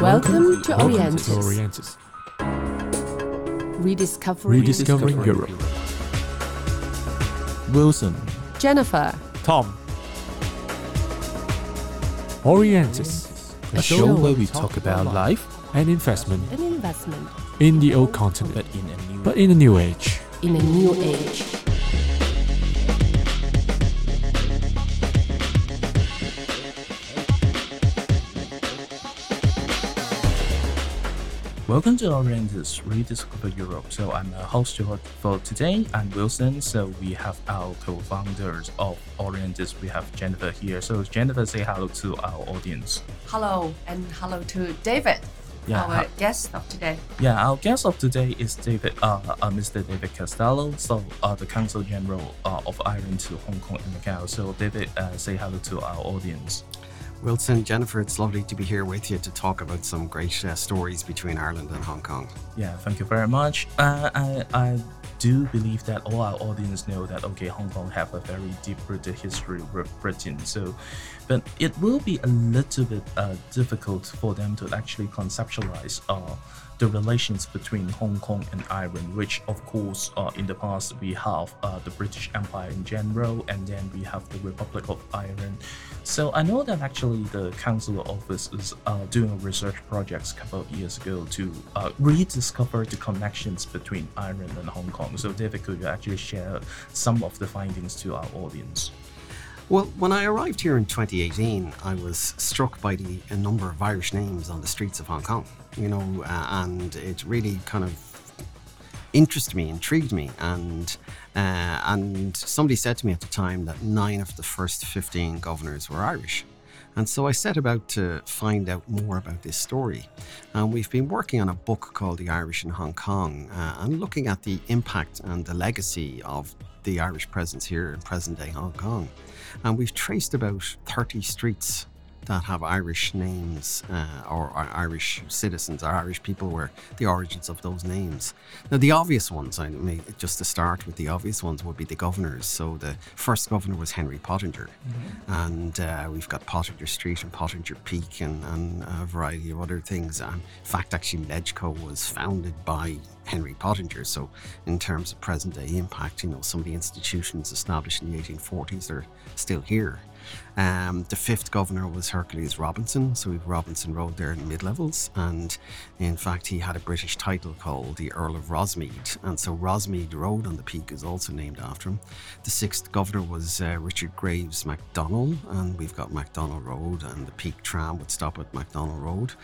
Welcome to Welcome Orientis. to Orientis. Rediscovering Rediscovering Europe. Wilson. Jennifer. Tom. Orientis. A show where we talk about life, and investment An investment in the old continent, but in a new but in a new age. in a new age. Welcome to Orientis Rediscover Europe. So I'm a host for- for today. I'm Wilson. So we have our co-founders of Orientis. We have Jennifer here. So Jennifer, say hello to our audience. Hello and hello to David, Yeah, our guest of today. Yeah, our guest of today is David, uh, uh Mr. David Castello. So uh, the Consul General uh, of Ireland to Hong Kong and Macau. So David, uh, say hello to our audience. Wilson, Jennifer, it's lovely to be here with you to talk about some great uh, stories between Ireland and Hong Kong. Yeah, thank you very much. Uh, I, I do believe that all our audience know that okay, Hong Kong have a very deep-rooted history with Britain. So, but it will be a little bit uh, difficult for them to actually conceptualize uh, the relations between Hong Kong and Ireland, which of course uh, in the past we have uh, the British Empire in general, and then we have the Republic of Ireland. So I know that actually the Council Office is uh, doing a research projects a couple of years ago to uh, rediscover the connections between Ireland and Hong Kong. So David, could you actually share some of the findings to our audience? Well, when I arrived here in 2018, I was struck by the number of Irish names on the streets of Hong Kong. You know, uh, and it really kind of interested me, intrigued me, and uh, and somebody said to me at the time that nine of the first 15 governors were Irish. And so I set about to find out more about this story. And we've been working on a book called The Irish in Hong Kong uh, and looking at the impact and the legacy of the Irish presence here in present day Hong Kong. And we've traced about 30 streets that have Irish names uh, or are Irish citizens or Irish people were the origins of those names. Now, the obvious ones, I mean, just to start with, the obvious ones would be the governors. So the first governor was Henry Pottinger, and uh, we've got Pottinger Street and Pottinger Peak and, and a variety of other things. Um, in fact, actually, Legco was founded by Henry Pottinger. So, in terms of present day impact, you know, some of the institutions established in the 1840s are still here. Um, the fifth governor was Hercules Robinson, so we've Robinson Road there in mid levels, and in fact, he had a British title called the Earl of Rosmead, and so Rosmead Road on the peak is also named after him. The sixth governor was uh, Richard Graves MacDonald, and we've got MacDonald Road, and the peak tram would stop at MacDonald Road.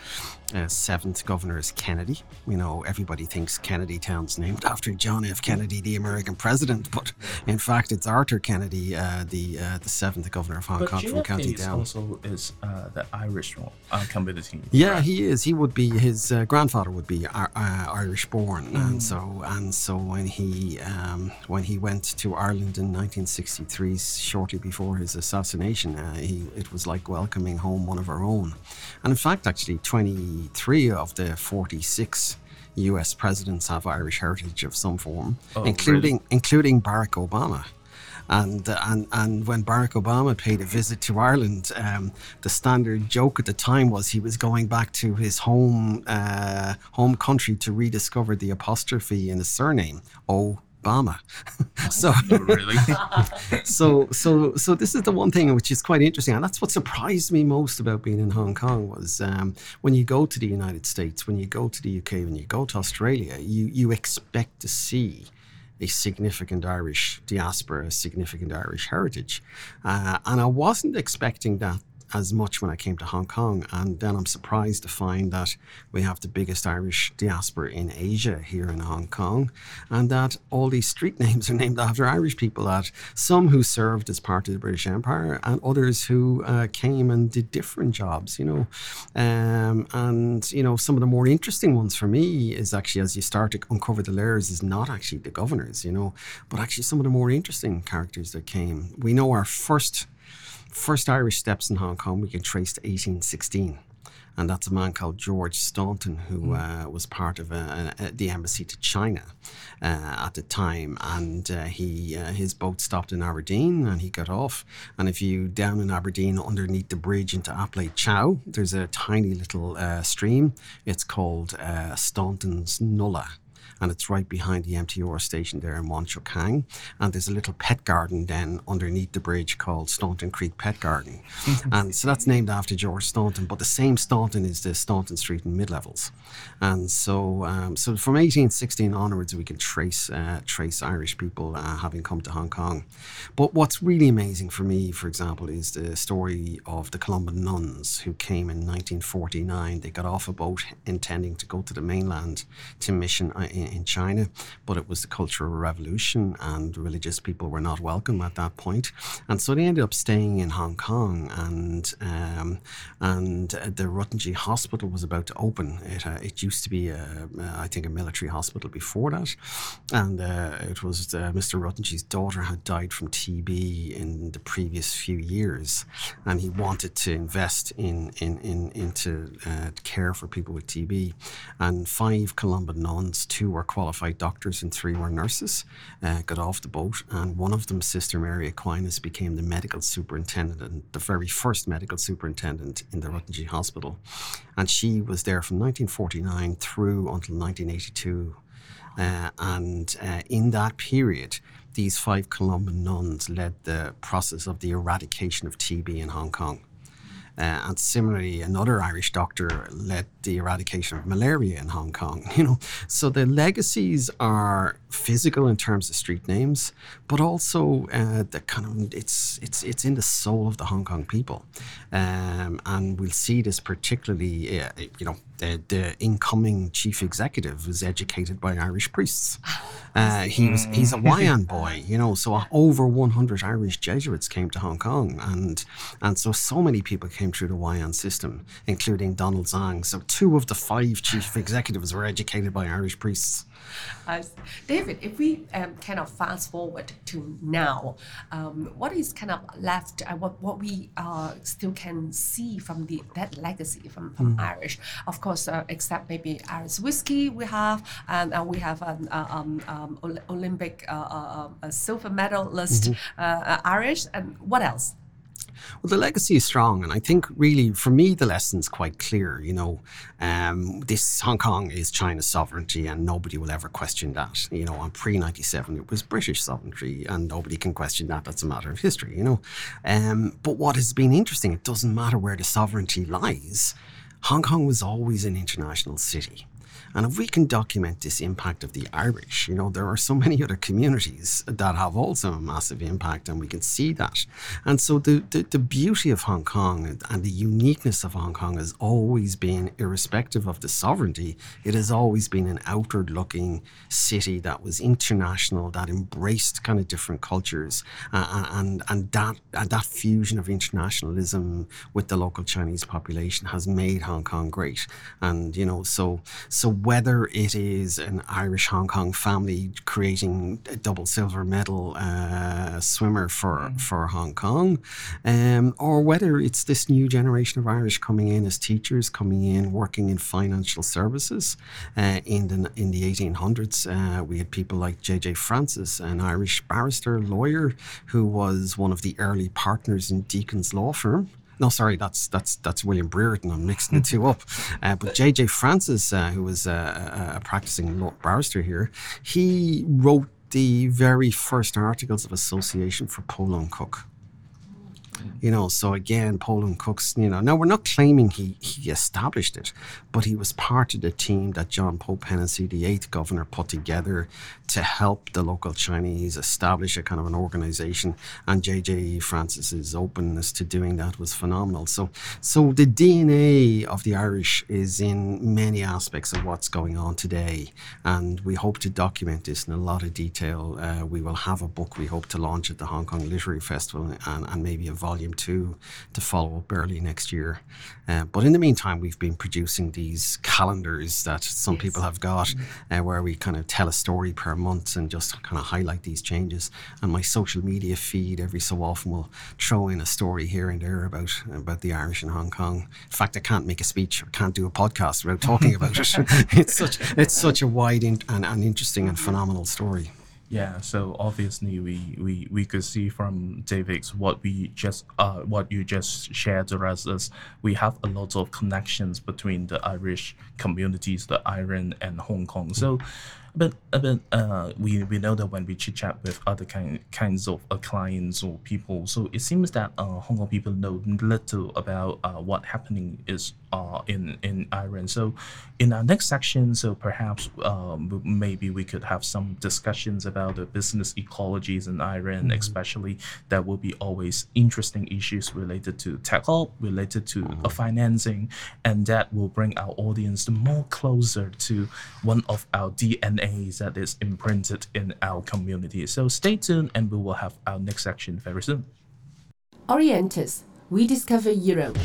Uh, seventh governor is Kennedy. You know, everybody thinks Kennedy Town's named after John F. Kennedy, the American president, but in fact, it's Arthur Kennedy, uh, the uh, the seventh governor of Hong But Kong from County Down. also is uh, the Irish uh, community. Yeah, right? he is. He would be. His uh, grandfather would be uh, uh, Irish born, Mm. and so and so when he um, when he went to Ireland in 1963, shortly before his assassination, uh, he it was like welcoming home one of our own. And in fact, actually, 23 of the 46 U.S. presidents have Irish heritage of some form, Oh, including including Barack Obama. And, and and when Barack Obama paid a visit to Ireland, um, the standard joke at the time was he was going back to his home uh, home country to rediscover the apostrophe in his surname, Obama. so Oh, really? so so so this is the one thing which is quite interesting and that's what surprised me most about being in hong kong was um, when you go to the united states when you go to the uk when you go to australia you you expect to see a significant Irish diaspora, a significant Irish heritage. Uh, and I wasn't expecting that as much when I came to Hong Kong. And then I'm surprised to find that we have the biggest Irish diaspora in Asia here in Hong Kong, and that all these street names are named after Irish people. That some who served as part of the British Empire, and others who uh, came and did different jobs. You know, um, and you know some of the more interesting ones for me is actually as you start to uncover the layers is not actually the governors. You know, but actually some of the more interesting characters that came. We know our first first Irish steps in Hong Kong we can trace to 1816. and that's a man called George Staunton, who uh, was part of uh, uh, the embassy to China uh, at the time. And uh, he uh, his boat stopped in Aberdeen, and he got off. And if you down in Aberdeen, underneath the bridge into Ap Lei Chau, there's a tiny little uh, stream. It's called uh, Staunton's Nullah and it's right behind the MTR station there in Wong Chuk Hang. And there's a little pet garden then underneath the bridge called Staunton Creek Pet Garden. and so that's named after George Staunton, but the same Staunton is the Staunton Street in mid levels. And so, um, so from 1816 onwards, we can trace uh, trace Irish people uh, having come to Hong Kong. But what's really amazing for me, for example, is the story of the Columban nuns who came in 1949. They got off a boat intending to go to the mainland to mission uh, in, in China, but it was the Cultural Revolution and religious people were not welcome at that point. And so they ended up staying in Hong Kong and um, and uh, the Ruttonjee Hospital was about to open. It, uh, it used to be, a, uh, I think, a military hospital before that. And uh, it was uh, Mr. Ruttonjee's daughter had died from TB in the previous few years. And he wanted to invest in, in, in into uh, care for people with TB. And five Columban nuns, two were qualified doctors and three were nurses, uh, got off the boat. And one of them, Sister Mary Aquinas, became the medical superintendent and the very first medical superintendent in the Ruttonjee Hospital. And she was there from 1949 through until 1982. Uh, and uh, in that period, these five Columban nuns led the process of the eradication of TB in Hong Kong. Uh, and similarly, another Irish doctor led the eradication of malaria in Hong Kong. You know, so the legacies are physical in terms of street names, but also uh, the kind of it's it's it's in the soul of the Hong Kong people, um, and we'll see this particularly. Uh, you know, the, the incoming chief executive was educated by Irish priests. Uh, he was he's a Wah Yan boy, you know. So over 100 Irish Jesuits came to Hong Kong, and and so so many people came through the Wah Yan system, including Donald Tsang. So two of the five chief executives were educated by Irish priests. Uh, David, if we um, kind of fast forward to now, um, what is kind of left? Uh, what what we uh, still can see from the that legacy from, from Irish, of course, uh, except maybe Irish whiskey we have, and uh, we have an uh, um, um, Olympic uh, silver medalist uh, uh, Irish, and what else? Well, the legacy is strong, and I think really for me the lesson's quite clear. You know, um, this Hong Kong is China's sovereignty, and nobody will ever question that. You know, on pre ninety seven it was British sovereignty, and nobody can question that. That's a matter of history. You know, um, but what has been interesting, it doesn't matter where the sovereignty lies. Hong Kong was always an international city. And if we can document this impact of the Irish, you know, there are so many other communities that have also a massive impact, and we can see that. And so the, the, the beauty of Hong Kong and the uniqueness of Hong Kong has always been, irrespective of the sovereignty, it has always been an outward looking city that was international, that embraced kind of different cultures. Uh, and, and, that, and that fusion of internationalism with the local Chinese population has made Hong Kong great. And, you know, so, so whether it is an Irish Hong Kong family creating a double silver medal uh, swimmer for, for Hong Kong, um, or whether it's this new generation of Irish coming in as teachers, coming in working in financial services. Uh, in the in the 1800s, uh, we had people like J.J. Francis, an Irish barrister, lawyer, who was one of the early partners in Deacon's law firm. No, sorry, that's that's that's William Brereton. I'm mixing the two up. Uh, but J.J. Francis, uh, who was uh, a, a practicing law barrister here, he wrote the very first articles of association for Po Leung Kuk. You know, so again, Po Leung Kuks, you know, now we're not claiming he, he established it, but he was part of the team that John Pope Hennessy, the eighth governor, put together to help the local Chinese establish a kind of an organization. And JJ Francis's openness to doing that was phenomenal. So, so the DNA of the Irish is in many aspects of what's going on today. And we hope to document this in a lot of detail. Uh, we will have a book we hope to launch at the Hong Kong Literary Festival and, and maybe a volume two to follow up early next year. Uh, but in the meantime, we've been producing these calendars that some people have got, uh, where we kind of tell a story per month and just kind of highlight these changes. And my social media feed every so often will throw in a story here and there about about the Irish in Hong Kong. In fact, I can't make a speech or can't do a podcast without talking about it. it's such it's such a wide in, and, and interesting and phenomenal story. Yeah, so obviously we, we, we could see from David's what we just uh what you just shared with us is we have a lot of connections between the Irish communities, the Ireland and Hong Kong. So but uh, but uh, we, we know that when we chit chat with other kind kinds of uh, clients or people, so it seems that uh, Hong Kong people know little about uh, what happening is uh, in in Ireland. So in our next section, so perhaps um, maybe we could have some discussions about the business ecologies in Ireland, especially that will be always interesting issues related to tech hub, related to uh, financing, and that will bring our audience more closer to one of our DNAs that is imprinted in our community. So stay tuned, and we will have our next section very soon. Orientis, we discover Europe.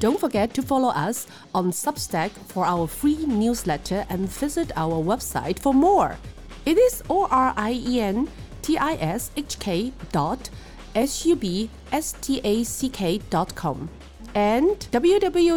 Don't forget to follow us on Substack for our free newsletter and visit our website for more. It is O R I E N T I S H K dot S U B S T A C K dot com and www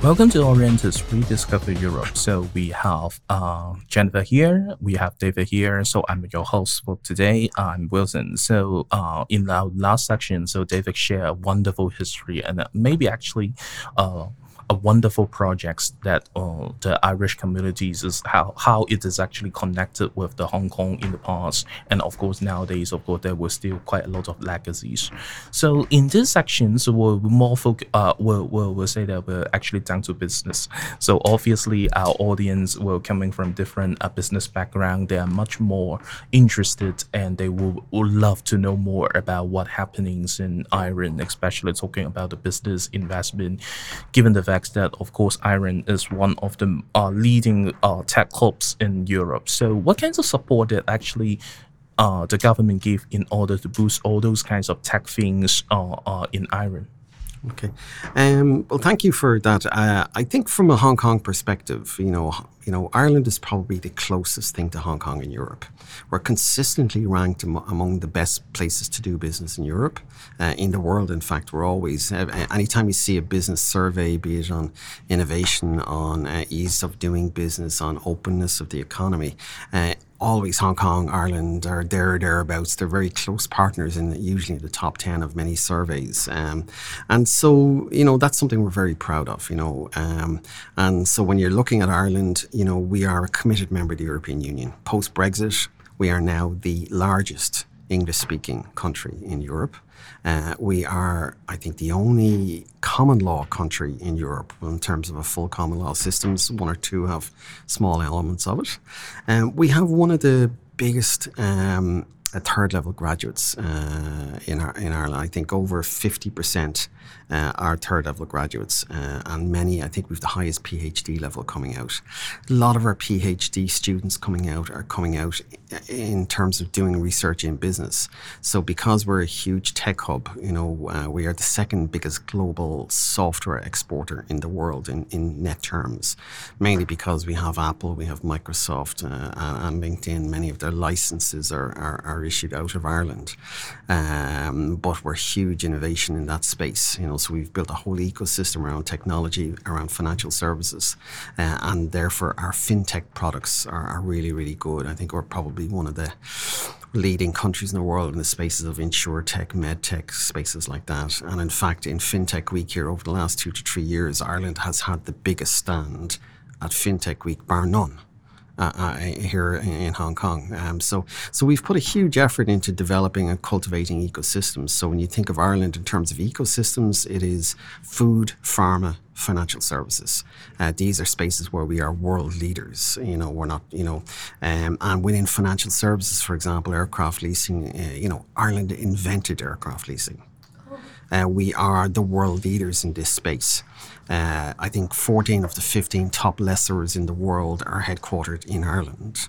Welcome to Orientis Rediscover Europe. So we have uh, Jennifer here, we have David here. So I'm your host for today. I'm Wilson. So uh, in our last section, so David shared a wonderful history and uh, maybe actually uh, wonderful projects that uh, the Irish communities is how how it is actually connected with the Hong Kong in the past, and of course nowadays, of course, there were still quite a lot of legacies. So in this section, so we're more foc- uh, we'll, we'll, we'll say that we're actually down to business. So obviously, our audience were coming from different uh, business background. They are much more interested, and they will, will love to know more about what happenings in Ireland, especially talking about the business investment, given the fact that, of course, Ireland is one of the uh, leading uh, tech hubs in Europe. So, what kinds of support did actually uh, the government give in order to boost all those kinds of tech things uh, uh, in Ireland? Okay. Um, well, thank you for that. Uh, I think from a Hong Kong perspective, you know, you know, Ireland is probably the closest thing to Hong Kong in Europe. We're consistently ranked am- among the best places to do business in Europe, uh, in the world. In fact, we're always. Uh, anytime you see a business survey, be it on innovation, on uh, ease of doing business, on openness of the economy. Always Hong Kong, Ireland are there or thereabouts. They're very close partners in usually the top 10 of many surveys. Um, and so, you know, that's something we're very proud of, you know. Um, and so when you're looking at Ireland, you know, we are a committed member of the European Union. Post Brexit, we are now the largest English speaking country in Europe. Uh, we are, I think, the only common law country in Europe in terms of a full common law system. One or two have small elements of it. Um, we have one of the biggest um, third level graduates uh, in our in Ireland. I think over fifty percent uh, are third level graduates, uh, and many. I think we've the highest PhD level coming out. A lot of our PhD students coming out are coming out in terms of doing research in business. So because we're a huge tech hub, you know, uh, we are the second biggest global software exporter in the world in, in net terms, mainly because we have Apple, we have Microsoft, uh, and LinkedIn. Many of their licenses are, are, are issued out of Ireland, um, but we're huge innovation in that space. You know, so we've built a whole ecosystem around technology, around financial services, uh, and therefore our fintech products are, are really, really good. I think we're probably one of the leading countries in the world in the spaces of insurtech, medtech, spaces like that. And in fact, in FinTech Week here over the last two to three years, Ireland has had the biggest stand at FinTech Week, bar none. Uh, uh, here in Hong Kong. Um, so, so we've put a huge effort into developing and cultivating ecosystems. So, when you think of Ireland in terms of ecosystems, it is food, pharma, financial services. Uh, these are spaces where we are world leaders. You know, we're not, you know, um, and within financial services, for example, aircraft leasing, uh, you know, Ireland invented aircraft leasing. Uh, we are the world leaders in this space. Uh, I think 14 of the 15 top lessors in the world are headquartered in Ireland.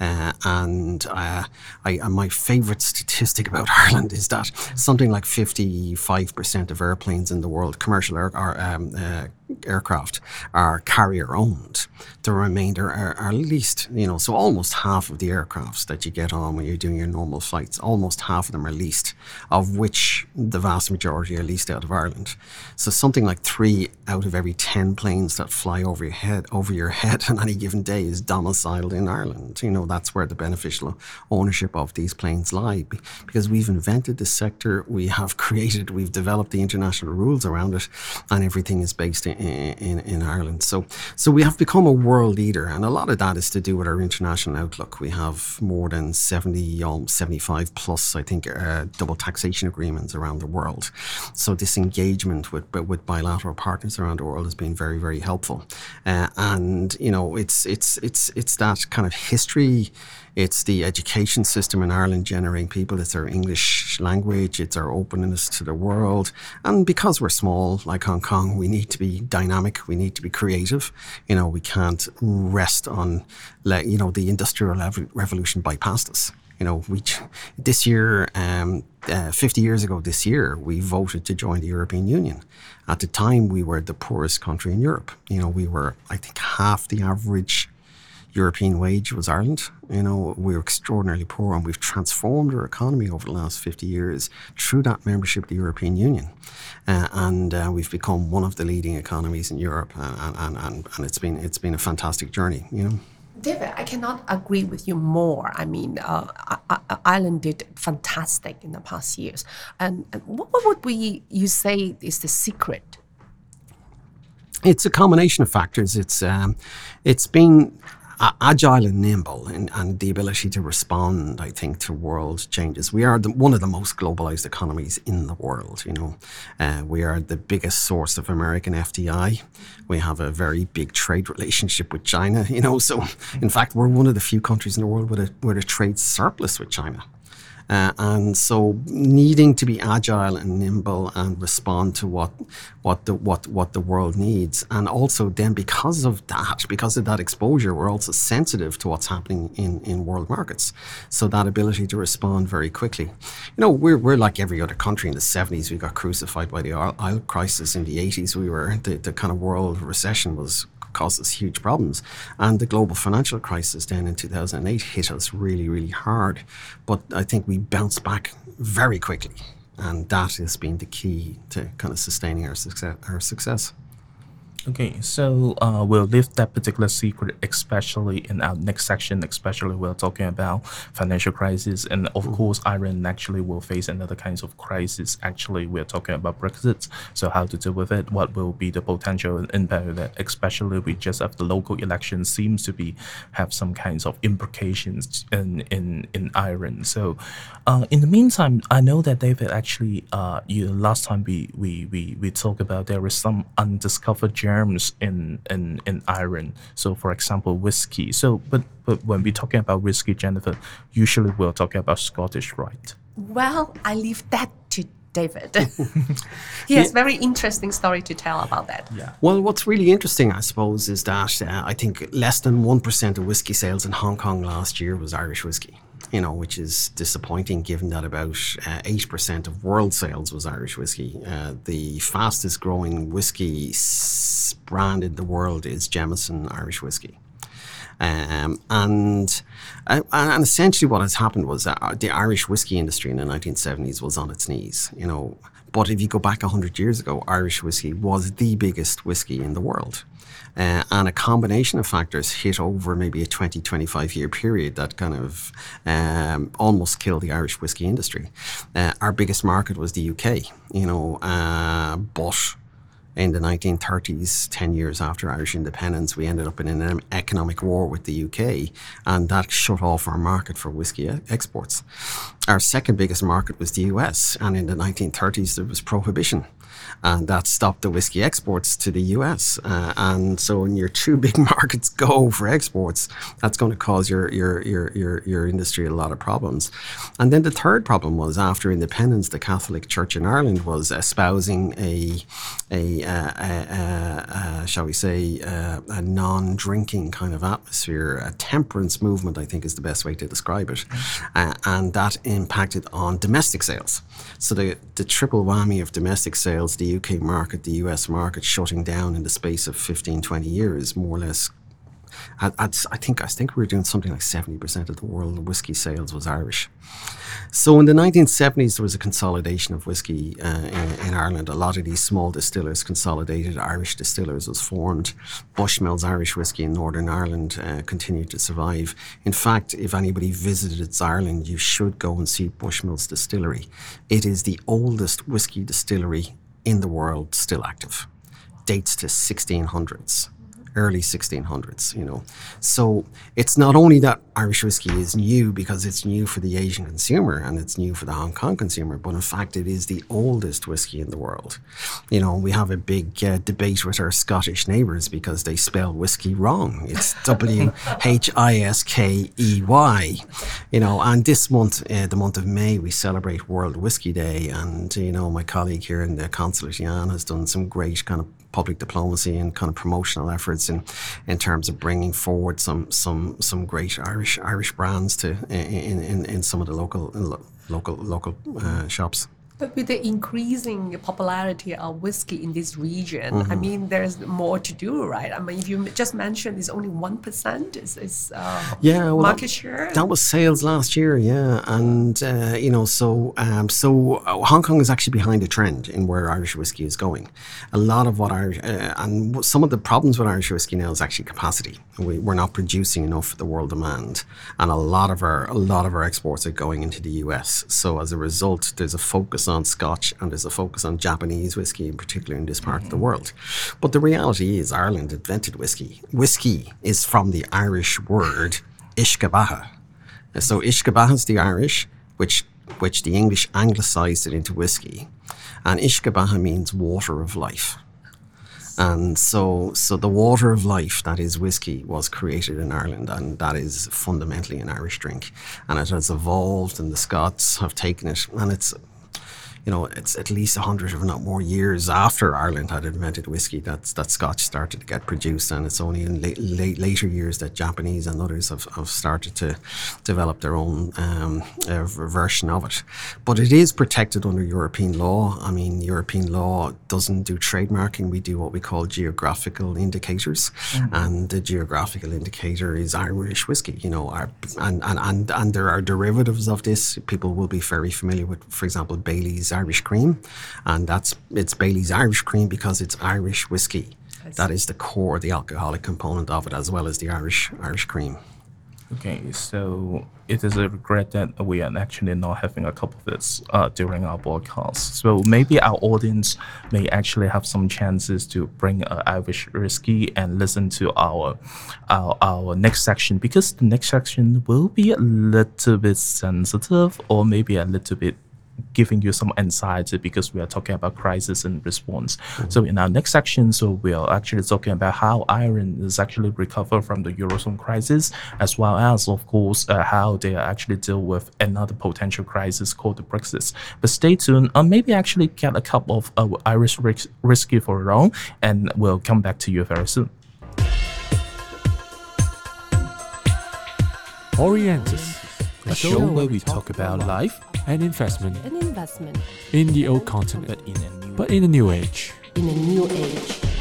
Uh, and uh, I, uh, my favourite statistic about Ireland is that something like 55% of airplanes in the world, commercial air, or, um, uh, aircraft, are carrier owned. The remainder are, are, leased, you know, so almost half of the aircrafts that you get on when you're doing your normal flights, almost half of them are leased, of which the vast majority are leased out of Ireland. So something like three out of every 10 planes that fly over your head, over your head on any given day is domiciled in Ireland. You know, that's where the beneficial ownership of these planes lie because we've invented this sector, we have created, we've developed the international rules around it, and everything is based in, in, in Ireland. So, so we have become a world leader, and a lot of that is to do with our international outlook. We have more than 70, um, 75 plus, I think, uh, double taxation agreements around the world. So this engagement with with bilateral partners around the world has been very, very helpful. Uh, and you know, it's it's it's it's that kind of history it's the education system in Ireland generating people. It's our English language. It's our openness to the world. And because we're small, like Hong Kong, we need to be dynamic. We need to be creative. You know, we can't rest on, you know, the industrial revolution bypassed us. You know, we this year, um, uh, 50 years ago this year, we voted to join the European Union. At the time, we were the poorest country in Europe. You know, we were, I think, half the average European wage was Ireland. You know, we were extraordinarily poor and we've transformed our economy over the last 50 years through that membership of the European Union. Uh, and uh, we've become one of the leading economies in Europe and, and, and, and it's been it's been a fantastic journey, you know. David, I cannot agree with you more. I mean, uh, Ireland did fantastic in the past years. And, and what, what would we you say is the secret it's a combination of factors. It's um, it's been agile and nimble and, and, the ability to respond, I think, to world changes. We are the, one of the most globalized economies in the world. You know, uh, we are the biggest source of American FDI. We have a very big trade relationship with China. You know, so in fact, we're one of the few countries in the world with a with a trade surplus with China. Uh, and so needing to be agile and nimble and respond to what what the what what the world needs. And also then because of that because of that exposure we're also sensitive to what's happening in in world markets. So that ability to respond very quickly. You know we're, we're like every other country in the 70s we got crucified by the oil, crisis in the 80s we were the, the kind of world recession was caused us huge problems. And the global financial crisis then in 2008 hit us really, really hard. But I think we bounced back very quickly. And that has been the key to kind of sustaining our success. Our success. Okay, so uh, we'll leave that particular secret, especially in our next section. Especially, we're talking about financial crisis, and of mm. course, Ireland actually will face another kinds of crisis. Actually, we're talking about Brexit. So, how to deal with it? What will be the potential impact of that? Especially, we just have the local election seems to be have some kinds of implications in in in Ireland. So, uh, in the meantime, I know that David actually, uh, you last time we we we we talked about there is some undiscovered germs in, in, in Ireland. So, for example, whiskey. So, but, but when we're talking about whiskey, Jennifer, usually we're talking about Scottish, right? Well, I leave that to David. he has very interesting story to tell about that. Yeah. Well, what's really interesting, I suppose, is that uh, I think less than 1% of whiskey sales in Hong Kong last year was Irish whiskey you know, which is disappointing given that about uh, 8% of world sales was Irish whiskey. Uh, the fastest growing whiskey brand in the world is Jameson Irish whiskey. Um, and uh, and essentially what has happened was that the Irish whiskey industry in the 1970s was on its knees, you know. But if you go back 100 years ago, Irish whiskey was the biggest whiskey in the world. Uh, and a combination of factors hit over maybe a 20, 25 year period that kind of um, almost killed the Irish whiskey industry. Uh, our biggest market was the UK, you know, uh, but in the 1930s, 10 years after Irish independence, we ended up in an economic war with the UK, and that shut off our market for whiskey exports. Our second biggest market was the US, and in the 1930s, there was prohibition. And that stopped the whiskey exports to the US. Uh, and so when your two big markets go for exports, that's going to cause your, your, your, your, your industry a lot of problems. And then the third problem was after independence, the Catholic Church in Ireland was espousing a, a, uh, a, a shall we say, uh, a non-drinking kind of atmosphere, a temperance movement, I think is the best way to describe it. Uh, and that impacted on domestic sales. So the, the triple whammy of domestic sales, the UK market, the US market shutting down in the space of 15, 20 years, more or less. I, I think I think we were doing something like 70% of the world whiskey sales was Irish. So in the 1970s, there was a consolidation of whiskey uh, in, in, Ireland. A lot of these small distillers consolidated. Irish distillers was formed. Bushmills Irish whiskey in Northern Ireland uh, continued to survive. In fact, if anybody visited Ireland, you should go and see Bushmills Distillery. It is the oldest whiskey distillery in the world still active. Dates to 1600s early 1600s, you know. So it's not only that Irish whiskey is new because it's new for the Asian consumer and it's new for the Hong Kong consumer, but in fact it is the oldest whiskey in the world. You know, we have a big uh, debate with our Scottish neighbours because they spell whiskey wrong. It's W H I S K E Y, you know, and this month, uh, the month of May, we celebrate World Whiskey Day and, you know, my colleague here in the consulate, Jan, has done some great kind of public diplomacy and kind of promotional efforts in in terms of bringing forward some some some great Irish Irish brands to in in, in some of the local local local uh, shops. But with the increasing popularity of whiskey in this region, mm-hmm. I mean, there's more to do, right? I mean, if you just mentioned it's only 1% is, is uh, yeah, well, market that, share. That was sales last year, yeah. And, uh, you know, so um, so uh, Hong Kong is actually behind a trend in where Irish whiskey is going. A lot of what Irish, uh, and some of the problems with Irish whiskey now is actually capacity. We, we're not producing enough for the world demand. And a lot of our, a lot of our exports are going into the US. So as a result, there's a focus on Scotch and there's a focus on Japanese whiskey in particular in this part mm-hmm. of the mm-hmm. world. But the reality is Ireland invented whiskey. Whiskey is from the Irish word uisce beatha. So uisce beatha is the Irish, which which the English anglicised it into whiskey. And uisce beatha means water of life. And so, so the water of life that is whiskey was created in Ireland, and that is fundamentally an Irish drink. And it has evolved, and the Scots have taken it, and it's you know, it's at least a 100 if not more years after Ireland had invented whiskey that, that Scotch started to get produced. And it's only in late, late, later years that Japanese and others have, have started to develop their own um, uh, version of it. But it is protected under European law. I mean, European law doesn't do trademarking. We do what we call geographical indicators. Mm-hmm. And the geographical indicator is Irish whiskey, you know, our, and, and, and, and there are derivatives of this. People will be very familiar with, for example, Bailey's Irish cream, and that's it's Bailey's Irish cream because it's Irish whiskey. That is the core, the alcoholic component of it, as well as the Irish Irish cream. Okay, so it is a regret that we are actually not having a cup of this uh, during our broadcast. So maybe our audience may actually have some chances to bring an Irish whiskey and listen to our, our our next section because the next section will be a little bit sensitive or maybe a little bit giving you some anxiety because we are talking about crisis and response. Mm-hmm. So in our next section, so we are actually talking about how Ireland is actually recover from the eurozone crisis, as well as of course uh, how they actually deal with another potential crisis called the Brexit. But stay tuned, uh, maybe actually get a cup of uh, Irish whiskey for your own, and we'll come back to you very soon. Orientis, a show where we talk about life and investment An investment in the old continent, but in a new but in a new age. in a new age.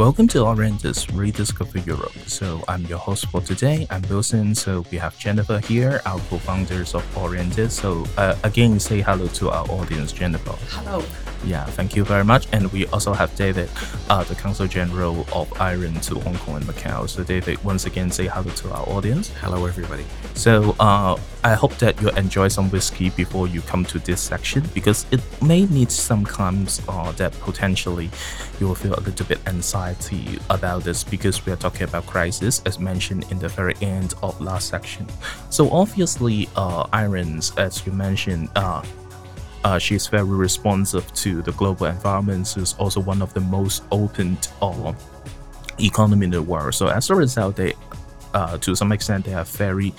Welcome to Orientis Rediscover Europe. So I'm your host for today. I'm Wilson. So we have Jennifer here, our co-founders of Orientis. So uh, again, say hello to our audience, Jennifer. Hello. Yeah, thank you very much. And we also have David, uh, the Consul General of Ireland to Hong Kong and Macau. So David, once again, say hello to our audience. Hello, everybody. So uh, I hope that you enjoy some whiskey before you come to this section because it may need some times uh, that potentially you will feel a little bit anxiety about this because we are talking about crisis as mentioned in the very end of last section. So obviously, uh, irons, as you mentioned, uh, uh, she's very responsive to the global environment. She's also one of the most opened uh, economy in the world. So as a result, they, uh, to some extent, they are very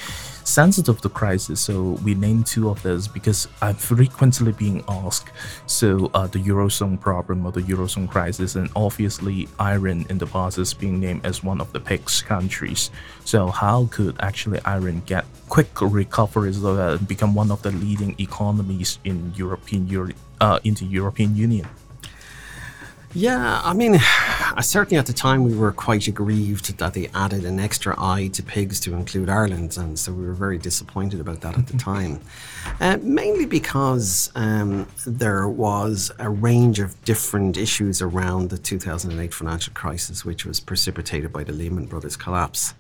sensitive to crisis. So we named two of those because I'm frequently being asked. So uh, the eurozone problem or the eurozone crisis, and obviously Ireland in the past is being named as one of the PIGS countries. So how could actually Ireland get quick recovery so that become one of the leading economies in European Euro- uh, into European Union? Yeah, I mean, I certainly at the time we were quite aggrieved that they added an extra eye to PIGS to include Ireland, and so we were very disappointed about that at the time. Uh, mainly because um, there was a range of different issues around the 2008 financial crisis, which was precipitated by the Lehman Brothers collapse.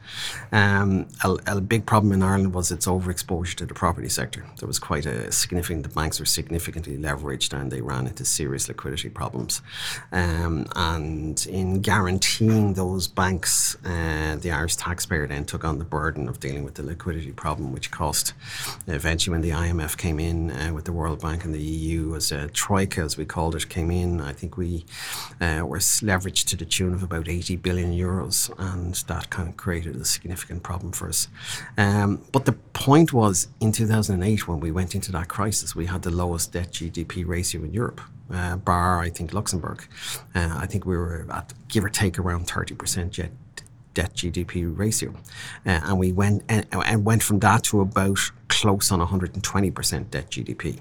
Um, a, a, big problem in Ireland was its overexposure to the property sector. There was quite a significant, the banks were significantly leveraged and they ran into serious liquidity problems. Um, and in guaranteeing those banks, uh, the Irish taxpayer then took on the burden of dealing with the liquidity problem, which cost eventually when the IMF came in uh, with the World Bank and the EU as a troika, as we called it, came in. I think we uh, were leveraged to the tune of about 80 billion euros, and that kind of created a significant problem for us. Um, but the point was in 2008, when we went into that crisis, we had the lowest debt GDP ratio in Europe. Uh, bar, I think, Luxembourg. Uh, I think we were at give or take around 30% jet debt GDP ratio, uh, and we went and, and, went from that to about close on 120% debt GDP,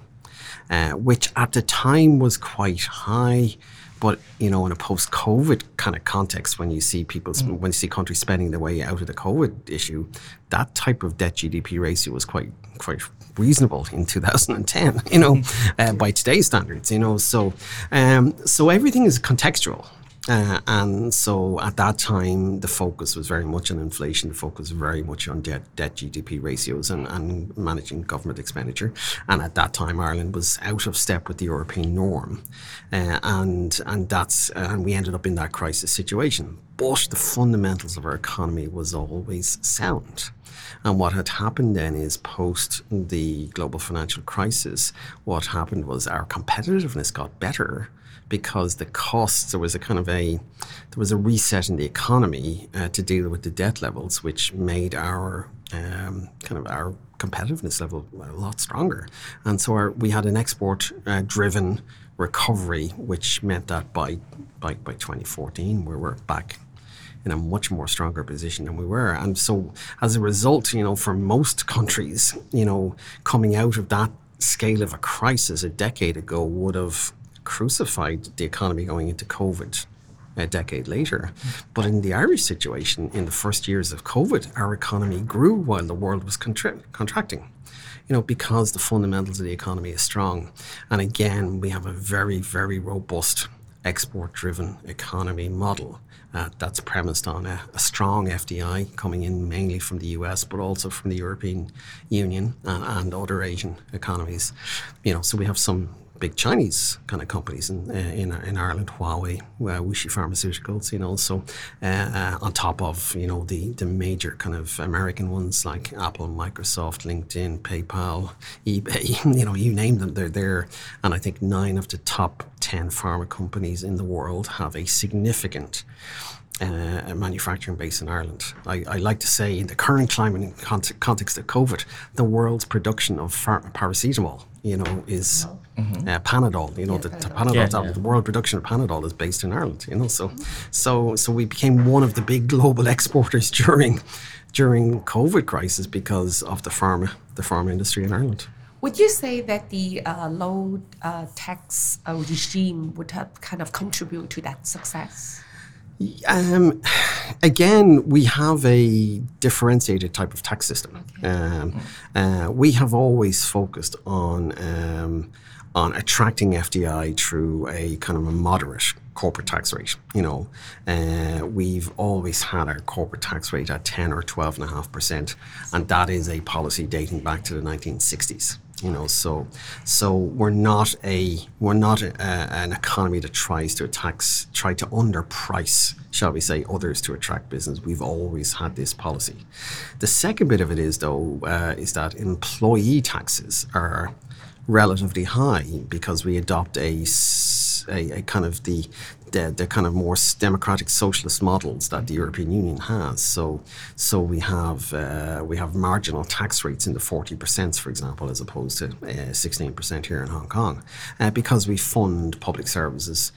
uh, which at the time was quite high. But you know, in a post-COVID kind of context, when you see people, mm. when you see countries spending their way out of the COVID issue, that type of debt GDP ratio was quite quite reasonable in 2010. You know, uh, by today's standards. You know, so um, so everything is contextual. Uh, and so at that time, the focus was very much on inflation. The focus was very much on debt, debt GDP ratios and, and managing government expenditure. And at that time, Ireland was out of step with the European norm, uh, and and that's uh, and we ended up in that crisis situation. But the fundamentals of our economy was always sound. And what had happened then is post the global financial crisis, what happened was our competitiveness got better because the costs there was a kind of a there was a reset in the economy uh, to deal with the debt levels, which made our um, kind of our competitiveness level a lot stronger. And so our, we had an export uh, driven recovery, which meant that by, by by 2014 we were back in a much more stronger position than we were. And so as a result, you know, for most countries, you know, coming out of that scale of a crisis a decade ago would have crucified the economy going into COVID a decade later. But in the Irish situation, in the first years of COVID, our economy grew while the world was contra- contracting. You know, because the fundamentals of the economy is strong. And again, we have a very, very robust export driven economy model uh, that's premised on a, a, strong FDI coming in mainly from the US, but also from the European Union and, and other Asian economies. You know, so we have some big Chinese kind of companies in in, in, Ireland, Huawei, uh, Wuxi Pharmaceuticals, you know. So uh, uh, on top of you know the the major kind of American ones like Apple, Microsoft, LinkedIn, PayPal, eBay, you know, you name them, they're there. And I think nine of the top ten pharma companies in the world have a significant uh, manufacturing base in Ireland. I, I, like to say, in the current climate and context of COVID, the world's production of paracetamol, you know, is mm-hmm. uh, Panadol. You know, yeah, the, Panadol, Panadol yeah, yeah. the world production of Panadol is based in Ireland. You know, so so so we became one of the big global exporters during during COVID crisis because of the pharma the pharma industry in Ireland. Would you say that the uh, low uh, tax uh, regime would have kind of contributed to that success? Um, again, we have a differentiated type of tax system. Okay. Um, uh, we have always focused on um, on attracting FDI through a kind of a moderate corporate tax rate. You know, uh, we've always had our corporate tax rate at ten or twelve and a half percent, and that is a policy dating back to the nineteen sixties you know so so we're not a we're not a, an economy that tries to tax try to underprice shall we say others to attract business. We've always had this policy. The second bit of it is though uh, is that employee taxes are relatively high because we adopt a a kind of the, the the kind of more democratic socialist models that the European Union has. So so we have uh, we have marginal tax rates in the forty percent, for example, as opposed to uh, sixteen percent here in Hong Kong, uh, because we fund public services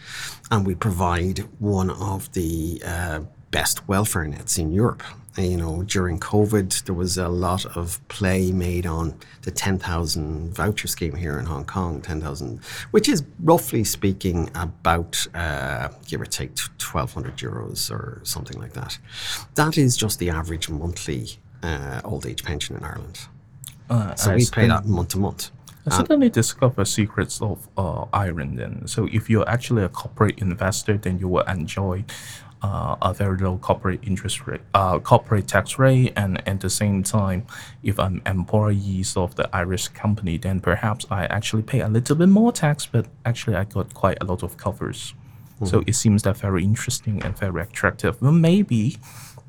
and we provide one of the uh, best welfare nets in Europe. And, you know, during COVID, there was a lot of play made on the 10,000 voucher scheme here in Hong Kong, 10,000, which is roughly speaking about, uh, give or take, 1,200 euros or something like that. That is just the average monthly uh, old age pension in Ireland. Uh, So I we pay that month to month. I suddenly discover secrets of uh, Ireland. Then, so if you're actually a corporate investor, then you will enjoy uh, a very low corporate interest rate, uh, corporate tax rate, and at the same time, if I'm employees of the Irish company, then perhaps I actually pay a little bit more tax, but actually I got quite a lot of covers. So it seems that very interesting and very attractive. Well, maybe,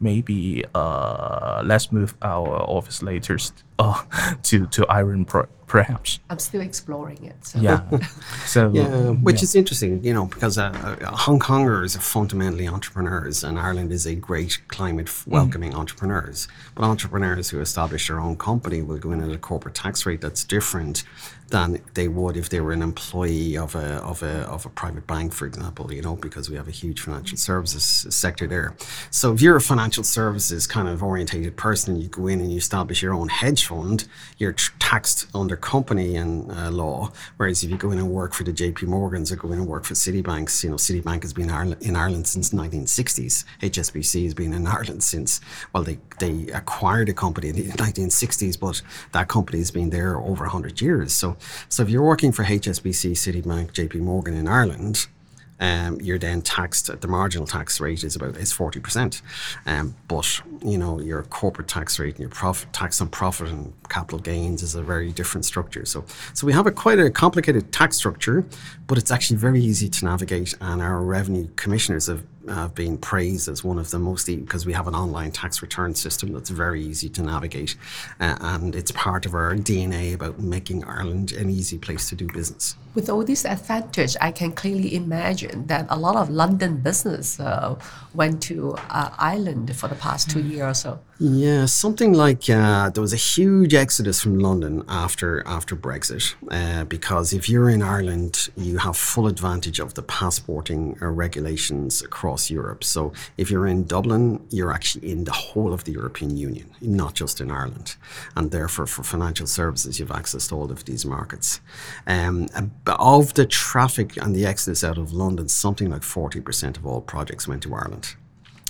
maybe uh, let's move our office later uh, to to Ireland, per- perhaps. I'm still exploring it. So. Yeah. so Yeah, which is interesting, you know, because uh, uh, Hong Kongers are fundamentally entrepreneurs, and Ireland is a great climate f- welcoming entrepreneurs. But entrepreneurs who establish their own company will go in at a corporate tax rate that's different than they would if they were an employee of a of a of a private bank, for example. You know, because we have a huge financial services sector there. So if you're a financial services kind of orientated person, you go in and you establish your own hedge fund, you're taxed under company and uh, law. Whereas if you go in and work for the JP Morgans or go in and work for Citibanks, you know, Citibank has been in Ireland since 1960s. HSBC has been in Ireland since, well, they, they acquired a company in the 1960s, but that company has been there over 100 years. So, so if you're working for HSBC, Citibank, JP Morgan in Ireland, um, you're then taxed at the marginal tax rate is about is forty percent, um, but you know your corporate tax rate and your profit tax on profit and capital gains is a very different structure. So so we have a quite a complicated tax structure, but it's actually very easy to navigate, and our revenue commissioners have have been praised as one of the most because we have an online tax return system that's very easy to navigate, uh, and it's part of our DNA about making Ireland an easy place to do business. With all this advantage, I can clearly imagine that a lot of London business uh, went to uh, Ireland for the past two years or so. Yeah, something like uh, there was a huge exodus from London after after Brexit, uh, because if you're in Ireland, you have full advantage of the passporting uh, regulations across Europe. So if you're in Dublin, you're actually in the whole of the European Union, not just in Ireland, and therefore for financial services, you've access to all of these markets. Um, of the traffic and the exodus out of London, something like forty percent of all projects went to Ireland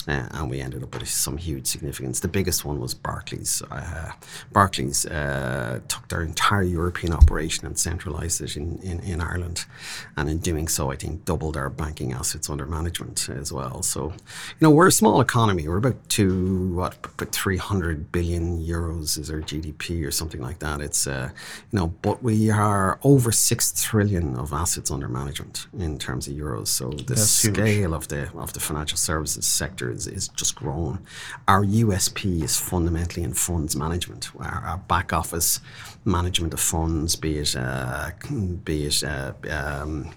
uh, and we ended up with some huge significance. The biggest one was Barclays. Uh, Barclays uh, took their entire European operation and centralised it in, in, in Ireland, and in doing so, I think doubled our banking assets under management as well. So, you know, we're a small economy. We're about two, what, about 300 billion euros is our GDP or something like that. It's, uh, you know, but we are over six trillion of assets under management in terms of euros. So the That's huge. scale of the of the financial services sector is, is just grown. Our USP is fundamentally in funds management. Our, our back office management of funds, be it uh, be it uh, um,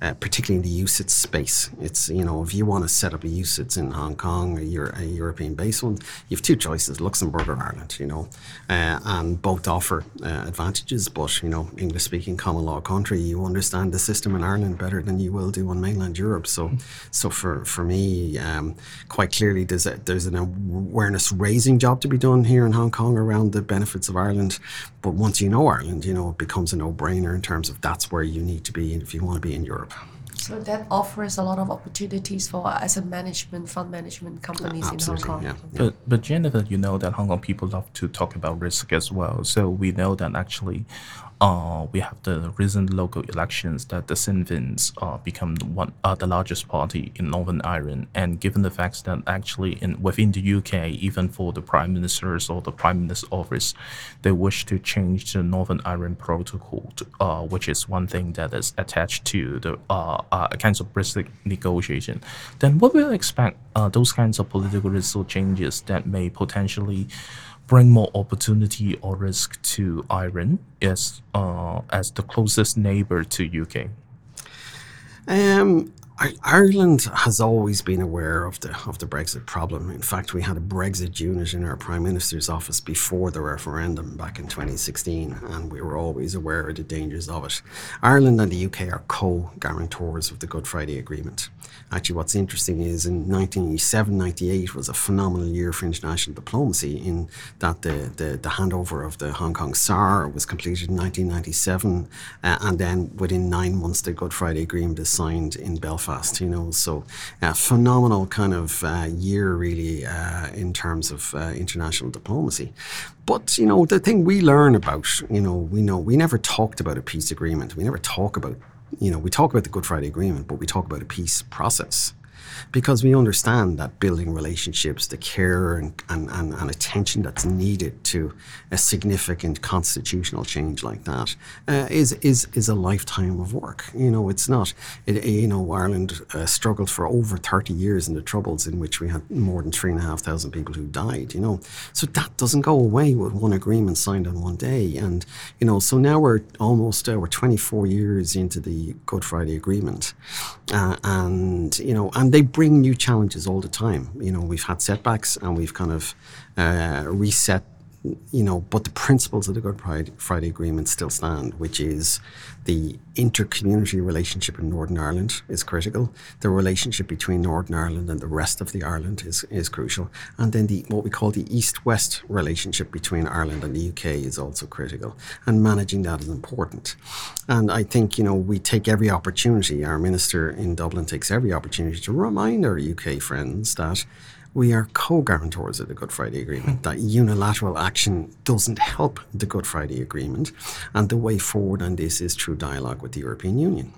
uh, particularly in the UCITS space. It's, you know, if you want to set up a UCITS in Hong Kong, a, Euro- a European based one, you have two choices Luxembourg or Ireland, you know, uh, and both offer uh, advantages. But, you know, English speaking common law country, you understand the system in Ireland better than you will do on mainland Europe. So, so for, for me, um, quite clearly, there's, a, there's an awareness raising job to be done here in Hong Kong around the benefits of Ireland. But once you know Ireland, you know, it becomes a no brainer in terms of that's where you need to be if you want to be in Europe. So that offers a lot of opportunities for asset management, fund management companies in Hong Kong. yeah. But but Jennifer, you know that Hong Kong people love to talk about risk as well. So we know that actually, uh, we have the recent local elections that the Sinn Féins uh, become the one uh, the largest party in Northern Ireland, and given the fact that actually in within the UK, even for the prime ministers or the prime minister's office, they wish to change the Northern Ireland Protocol, to, uh, which is one thing that is attached to the uh, kinds of Brexit negotiation. Then what will you expect uh, those kinds of political result changes that may potentially bring more opportunity or risk to Ireland as uh, as the closest neighbor to UK? Um, Ireland has always been aware of the of the Brexit problem. In fact, we had a Brexit unit in our Prime Minister's office before the referendum back in 2016, and we were always aware of the dangers of it. Ireland and the UK are co-guarantors of the Good Friday Agreement. Actually, what's interesting is in 1987, 98 was a phenomenal year for international diplomacy in that the, the, the handover of the Hong Kong SAR was completed in 1997, uh, and then within nine months, the Good Friday Agreement is signed in Belfast. You know, so uh, phenomenal kind of uh, year really uh, in terms of uh, international diplomacy. But you know, the thing we learn about, you know, we know we never talked about a peace agreement. We never talk about you know, we talk about the Good Friday Agreement, but we talk about a peace process because we understand that building relationships, the care and, and, and, and attention that's needed to a significant constitutional change like that uh, is is is a lifetime of work. You know, it's not. It, you know, Ireland uh, struggled for over thirty years in the Troubles, in which we had more than three and a half thousand people who died. You know, so that doesn't go away with one agreement signed on one day. And you know, so now we're almost uh, we're twenty four years into the Good Friday Agreement, uh, and you know, and they bring new challenges all the time. You know, we've had setbacks and we've kind of uh, reset. You know, but the principles of the Good Friday Agreement still stand, which is the inter-community relationship in Northern Ireland is critical. The relationship between Northern Ireland and the rest of the Ireland is, is crucial. And then the what we call the East-West relationship between Ireland and the UK is also critical. And managing that is important. And I think, you know, we take every opportunity, our minister in Dublin takes every opportunity to remind our UK friends that we are co-guarantors of the Good Friday Agreement. that unilateral action doesn't help the Good Friday Agreement, and the way forward on this is through dialogue with the European Union.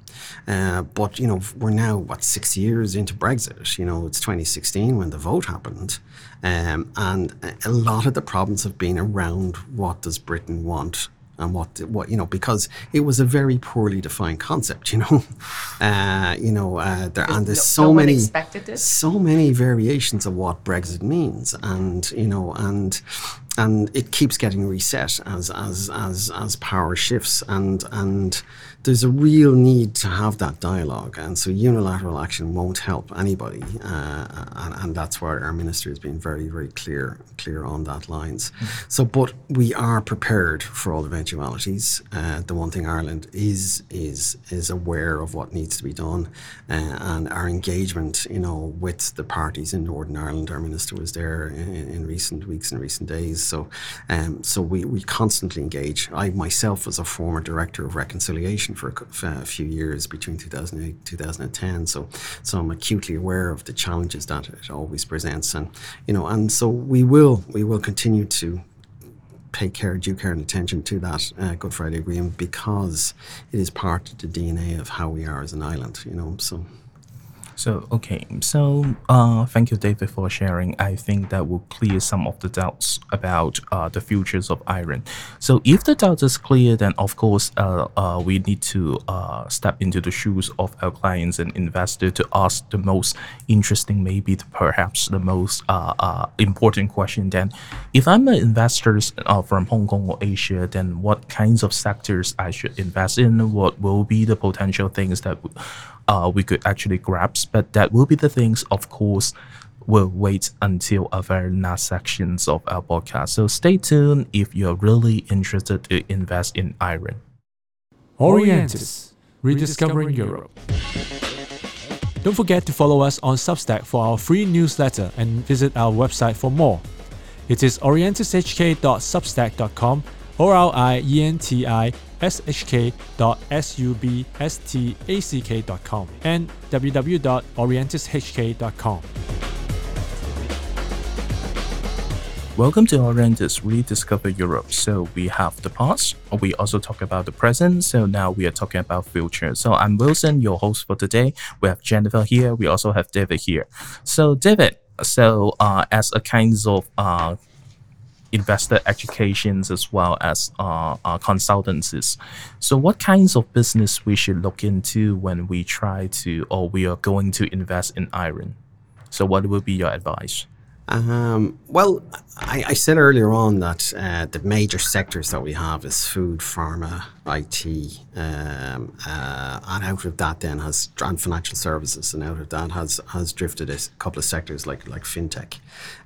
Uh, but you know, we're now what six years into Brexit. You know, it's 2016 when the vote happened, um, and a lot of the problems have been around what does Britain want and what what you know because it was a very poorly defined concept you know? Uh, you know uh, there and there's no, so no many so many variations of what Brexit means and you know and and it keeps getting reset as as as as power shifts and and there's a real need to have that dialogue and so unilateral action won't help anybody uh, and, and that's why our minister has been very very clear clear on that lines mm. so but we are prepared for all eventualities uh, the one thing Ireland is is is aware of what needs to be done uh, and our engagement you know with the parties in Northern Ireland our minister was there in, in recent weeks and recent days so, um, so we, we constantly engage. I myself was a former director of reconciliation for a, a few years between 2008 2010. So, so I'm acutely aware of the challenges that it always presents, and you know, and so we will we will continue to pay care, due care and attention to that uh, Good Friday Agreement because it is part of the DNA of how we are as an island. You know, so. So, okay, so uh, thank you, David, for sharing. I think that will clear some of the doubts about uh, the futures of iron. So, if the doubt is clear, then of course, uh, uh, we need to uh, step into the shoes of our clients and investors to ask the most interesting, maybe the, perhaps the most uh, uh, important question. Then, if I'm an investor uh, from Hong Kong or Asia, then what kinds of sectors I should invest in? What will be the potential things that uh, we could actually grasp. But that will be the things, of course, we'll wait until our very last sections of our podcast. So stay tuned if you're really interested to invest in Ireland. Orientis, rediscovering Europe. Don't forget to follow us on Substack for our free newsletter and visit our website for more. It is orientishk.substack.com or our I-E-N-T-I shk.substack.com and www.orientishk.com. Welcome to Orientis Rediscover Europe. So we have the past, we also talk about the present, so now we are talking about future. So I'm Wilson, your host for today. We have Jennifer here, we also have David here. So David, so uh, as a kind of uh, investor educations as well as uh, uh, consultancies. So, what kinds of business we should look into when we try to or we are going to invest in Ireland? So, what will be your advice? Um, well, I, I, said earlier on that uh, the major sectors that we have is food, pharma, IT, um, uh, and out of that then has and financial services, and out of that has has drifted a couple of sectors like like fintech.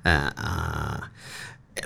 Uh, uh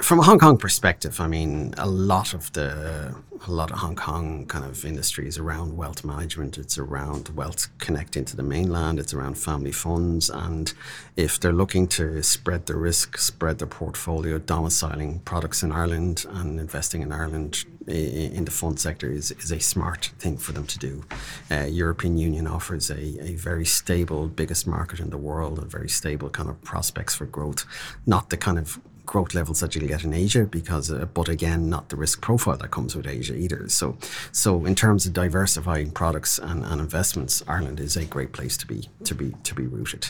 from a Hong Kong perspective, I mean, a lot of the a lot of Hong Kong kind of industries around wealth management. It's around wealth connecting to the mainland. It's around family funds, and if they're looking to spread the risk, spread their portfolio, domiciling products in Ireland and investing in Ireland in the fund sector is, is a smart thing for them to do. Uh, European Union offers a, a very stable, biggest market in the world, and very stable kind of prospects for growth. Not the kind of growth levels that you'll get in Asia because uh, but again not the risk profile that comes with Asia either. So so in terms of diversifying products and, and investments Ireland is a great place to be to be to be rooted.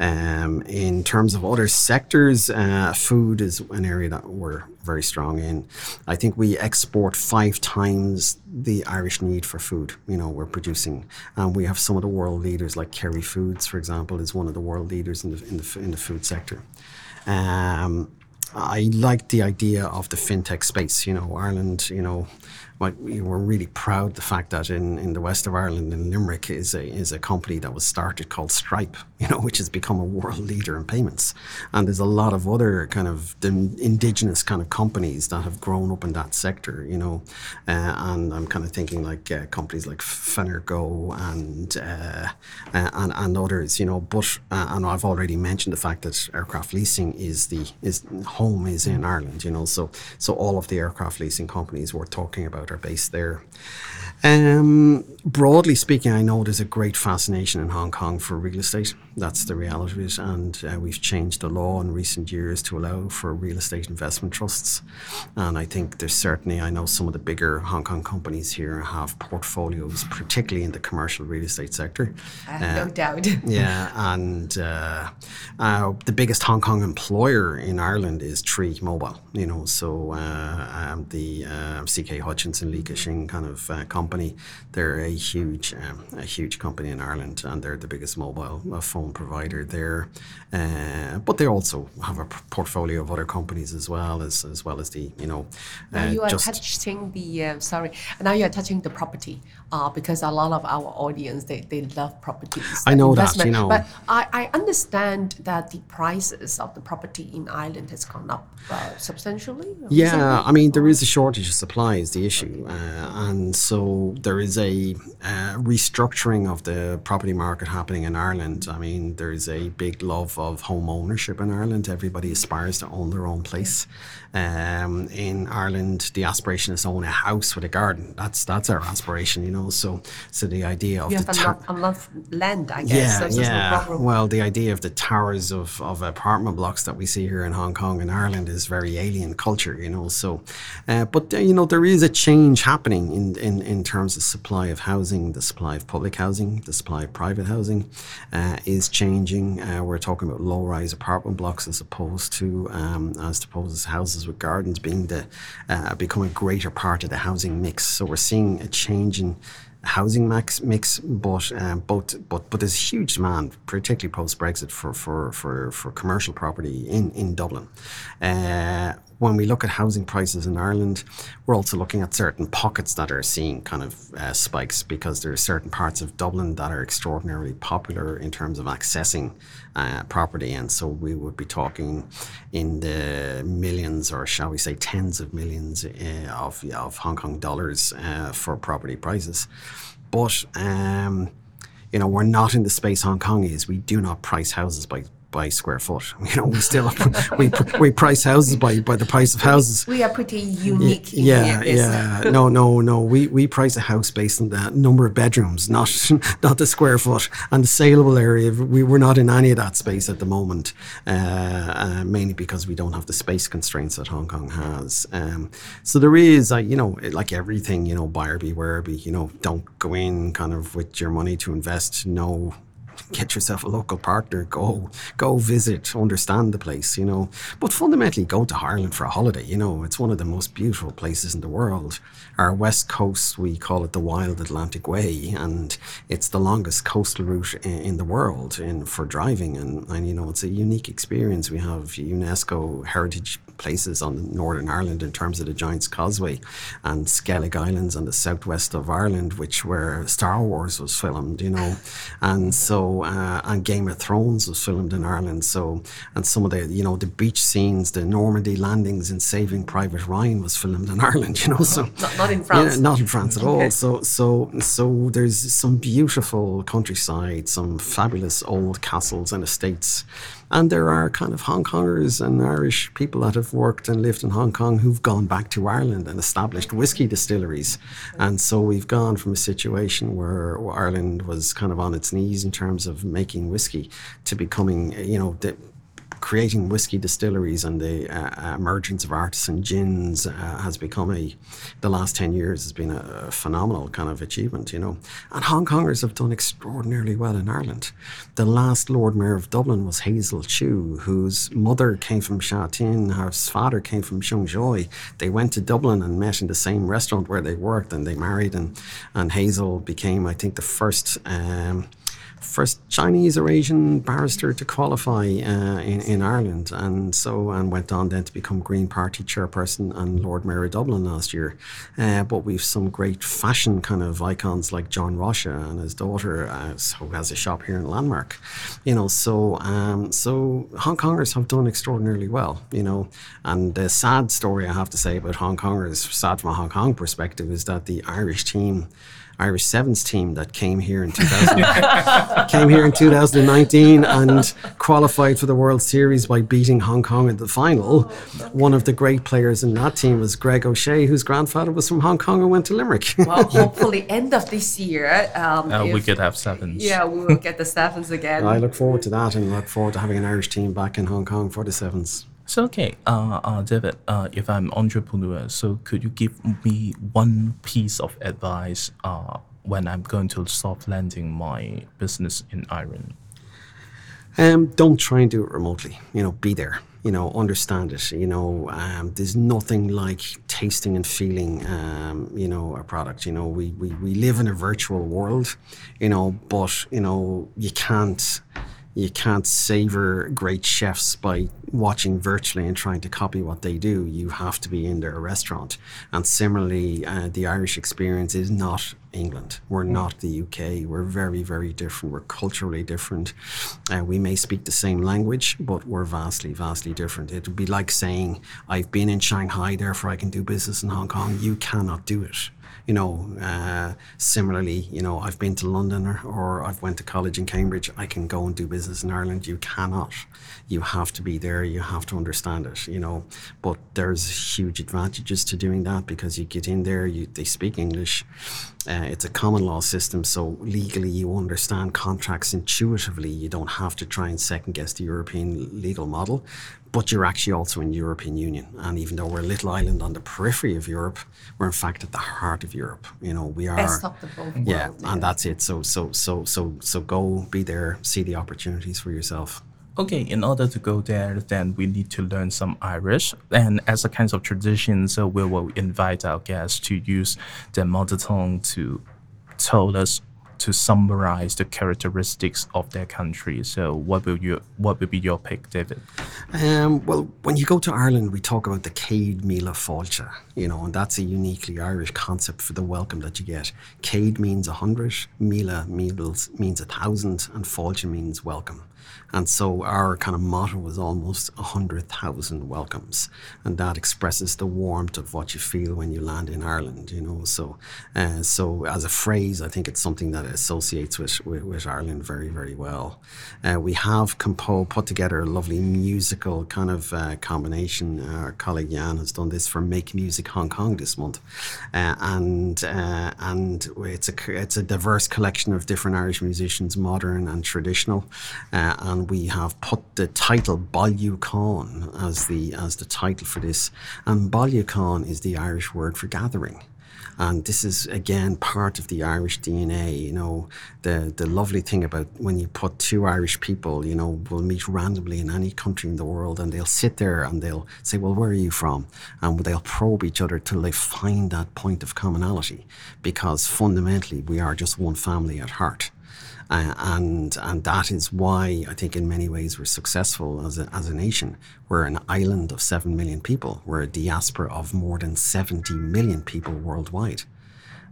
Um, in terms of other sectors uh, food is an area that we're very strong in. I think we export five times the Irish need for food you know we're producing. And we have some of the world leaders like Kerry Foods for example is one of the world leaders in the in the, in the food sector. Um, I like the idea of the fintech space. You know, Ireland, you know, were really proud the fact that in, in the west of Ireland in Limerick is a is a company that was started called Stripe, you know, which has become a world leader in payments. And there's a lot of other kind of indigenous kind of companies that have grown up in that sector, you know. Uh, and I'm kind of thinking like uh, companies like Fenergo and, uh, uh, and and others, you know. But uh, and I've already mentioned the fact that aircraft leasing is the is home is in Ireland, you know. So so all of the aircraft leasing companies we're talking about are based there. Um, broadly speaking, I know there's a great fascination in Hong Kong for real estate. That's the reality of it. And uh, we've changed the law in recent years to allow for real estate investment trusts. And I think there's certainly, I know some of the bigger Hong Kong companies here have portfolios, particularly in the commercial real estate sector. Uh, no doubt. yeah. And uh, uh, the biggest Hong Kong employer in Ireland is Three Mobile, you know, so uh, um, the CK Hutchison, Li Ka-shing kind of company company. They're a huge, um, a huge company in Ireland, and they're the biggest mobile uh, phone provider there. Uh, but they also have a portfolio of other companies as well as as well as the you know. now uh, you are touching the uh, sorry. Now you are touching the property uh, because a lot of our audience they, they love properties. I know investment. that you know, but I, I understand that the prices of the property in Ireland has gone up uh, substantially. Yeah, I mean there is a shortage of supply is the issue, and so there is a uh, restructuring of the property market happening in Ireland. I mean, there's a big love of home ownership in Ireland. Everybody aspires to own their own place. Um, in Ireland, the aspiration is to own a house with a garden. That's that's our aspiration, you know. So, so the idea of you the have tar- enough, land, I guess. Yeah, so yeah. No well, the idea of the towers of, of apartment blocks that we see here in Hong Kong and Ireland is very alien culture, you know. So, uh, but uh, you know, there is a change happening in in in terms of supply of housing, the supply of public housing, the supply of private housing uh, is changing. Uh, we're talking about low-rise apartment blocks as opposed to um, as opposed to houses with gardens being the uh, becoming a greater part of the housing mix. So we're seeing a change in housing mix, mix but um, but but but there's huge demand, particularly post Brexit, for, for for for commercial property in in Dublin. Uh, when we look at housing prices in Ireland, we're also looking at certain pockets that are seeing kind of uh, spikes because there are certain parts of Dublin that are extraordinarily popular in terms of accessing uh, property. And so we would be talking in the millions, or shall we say, tens of millions uh, of, of Hong Kong dollars uh, for property prices. But um, you know, we're not in the space Hong Kong is. We do not price houses by by square foot. You know, we still we we price houses by by the price of houses. We are pretty unique. Yeah, yeah. no, no, no. We we price a house based on the number of bedrooms, not not the square foot and the saleable area. We we're not in any of that space at the moment, uh, uh, mainly because we don't have the space constraints that Hong Kong has. Um, so there is, uh, you know, like everything, you know, buyer beware. Be you know, don't go in kind of with your money to invest. No get yourself a local partner, go, go visit, understand the place, you know. But fundamentally, go to Ireland for a holiday. You know, it's one of the most beautiful places in the world. Our west coast, we call it the Wild Atlantic Way, and it's the longest coastal route in, in the world in for driving. And, and you know, it's a unique experience. We have UNESCO heritage places on Northern Ireland in terms of the Giant's Causeway and Skellig Islands on the southwest of Ireland, which where Star Wars was filmed, you know, and so uh, and Game of Thrones was filmed in Ireland. So and some of the you know the beach scenes, the Normandy landings in Saving Private Ryan was filmed in Ireland, you know. So not, not in France. Yeah, not in France at okay. all. So so so there's some beautiful countryside, some fabulous old castles and estates and there are kind of Hong Kongers and Irish people that have worked and lived in Hong Kong who've gone back to Ireland and established whiskey distilleries. And so we've gone from a situation where Ireland was kind of on its knees in terms of making whiskey to becoming, you know, creating whiskey distilleries and the uh, emergence of artisan gins uh, has become a, the last 10 years has been a, phenomenal kind of achievement, you know. And Hong Kongers have done extraordinarily well in Ireland. The last Lord Mayor of Dublin was Hazel Chu, whose mother came from Sha Tin, her father came from Sheung Shui. They went to Dublin and met in the same restaurant where they worked and they married and, and Hazel became, I think, the first um, first Chinese or Asian barrister to qualify uh, in, in Ireland, and so and went on then to become Green Party chairperson and Lord Mayor of Dublin last year. Uh, but we've some great fashion kind of icons like John Rocha and his daughter, uh, who has a shop here in Landmark. You know, so um, so Hong Kongers have done extraordinarily well. You know, and the sad story I have to say about Hong Kongers, sad from a Hong Kong perspective, is that the Irish team. Irish Sevens team that came here in 2000, came here in 2019 and qualified for the World Series by beating Hong Kong in the final. One of the great players in that team was Greg O'Shea, whose grandfather was from Hong Kong and went to Limerick. well, hopefully, end of this year, um, uh, if, we could have sevens. Yeah, we will get the sevens again. I look forward to that and look forward to having an Irish team back in Hong Kong for the sevens. So okay, uh, uh, David, uh, if I'm entrepreneur, so could you give me one piece of advice uh, when I'm going to soft landing my business in Ireland? Um, don't try and do it remotely. You know, be there. You know, understand it. You know, um, there's nothing like tasting and feeling. Um, you know, a product. You know, we, we we live in a virtual world. You know, but you know you can't you can't savor great chefs by watching virtually and trying to copy what they do. You have to be in their restaurant. And similarly, uh, the Irish experience is not England. We're not the UK. We're very, very different. We're culturally different. Uh, we may speak the same language, but we're vastly, vastly different. It would be like saying, I've been in Shanghai, therefore I can do business in Hong Kong. You cannot do it you know, uh, similarly, you know, I've been to London or, or, I've went to college in Cambridge. I can go and do business in Ireland. You cannot. You have to be there. You have to understand it. You know, but there's huge advantages to doing that because you get in there. You they speak English. Uh, it's a common law system, so legally you understand contracts intuitively. You don't have to try and second guess the European legal model but you're actually also in European Union. And even though we're a little island on the periphery of Europe, we're in fact at the heart of Europe. You know, we are. Best of the both yeah, worlds, and that's it. So so so so so go be there, see the opportunities for yourself. Okay, in order to go there, then we need to learn some Irish. And as a kind of tradition, so we will invite our guests to use their mother tongue to tell us to summarize the characteristics of their country. So, what will you what will be your pick, David? Um, well, when you go to Ireland, we talk about the Céad Míle Fáilte, you know, and that's a uniquely Irish concept for the welcome that you get. Céad means a hundred, Míle means a thousand, and Fáilte means welcome. And so our kind of motto was almost 100,000 welcomes. And that expresses the warmth of what you feel when you land in Ireland, you know. So, uh, so as a phrase, I think it's something that associates with, with, with Ireland very, very well. Uh, we have compo- put together a lovely musical kind of uh, combination. Our colleague Jan has done this for Make Music Hong Kong this month. Uh, and uh, and it's a, it's a diverse collection of different Irish musicians, modern and traditional. And we have put the title Bailiúchán as the as the title for this. And Bailiúchán is the Irish word for gathering. And this is again part of the Irish DNA. You know, the the lovely thing about when you put two Irish people, you know, will meet randomly in any country in the world, and they'll sit there and they'll say, "Well, where are you from?" And they'll probe each other till they find that point of commonality, because fundamentally we are just one family at heart. Uh, and and that is why I think in many ways we're successful as a, as a nation. We're an island of seven million people. We're a diaspora of more than seventy million people worldwide,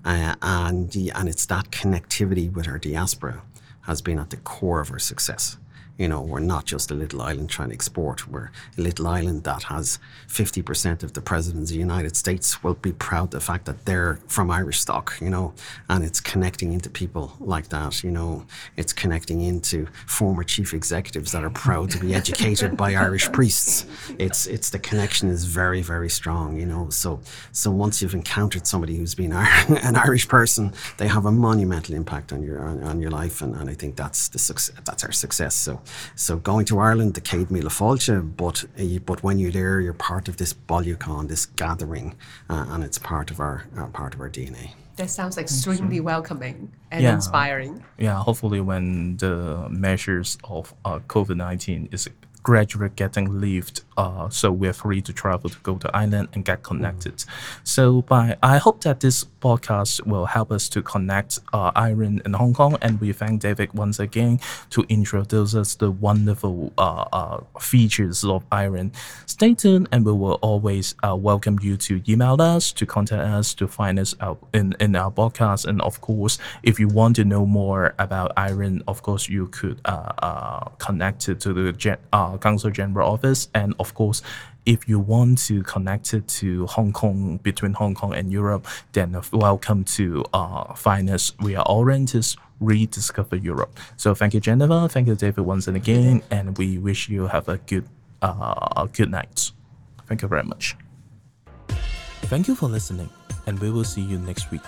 uh, and and it's that connectivity with our diaspora has been at the core of our success. You know, we're not just a little island trying to export. We're a little island that has 50% of the presidents of the United States will be proud of the fact that they're from Irish stock, you know, and it's connecting into people like that, you know, it's connecting into former chief executives that are proud to be educated by Irish priests. It's it's the connection is very, very strong, you know. So so once you've encountered somebody who's been an Irish person, they have a monumental impact on your on, on your life and, and I think that's the success that's our success. So so going to Ireland, the Céad Míle Fáilte, but uh, but when you're there, you're part of this Bailiúchán, this gathering, uh, and it's part of our uh, part of our DNA. That sounds extremely welcoming and yeah. inspiring. Yeah, hopefully when the measures of uh, COVID nineteen is gradually getting lifted uh, so we're free to travel to go to Ireland and get connected. Mm. So by I hope that this podcast will help us to connect uh, Ireland and Hong Kong, and we thank David once again to introduce us the wonderful uh, uh features of Ireland. Stay tuned, and we will always uh, welcome you to email us, to contact us, to find us out in, in our podcast, and of course, if you want to know more about Ireland, of course, you could uh, connect it to the Gen- Council General Office and of course, if you want to connect it to Hong Kong, between Hong Kong and Europe, then welcome to uh. We are Orientists rediscover Europe. So thank you, Jennifer. Thank you, David, once and again, and we wish you have a good, uh, good night. Thank you very much. Thank you for listening, and we will see you next week.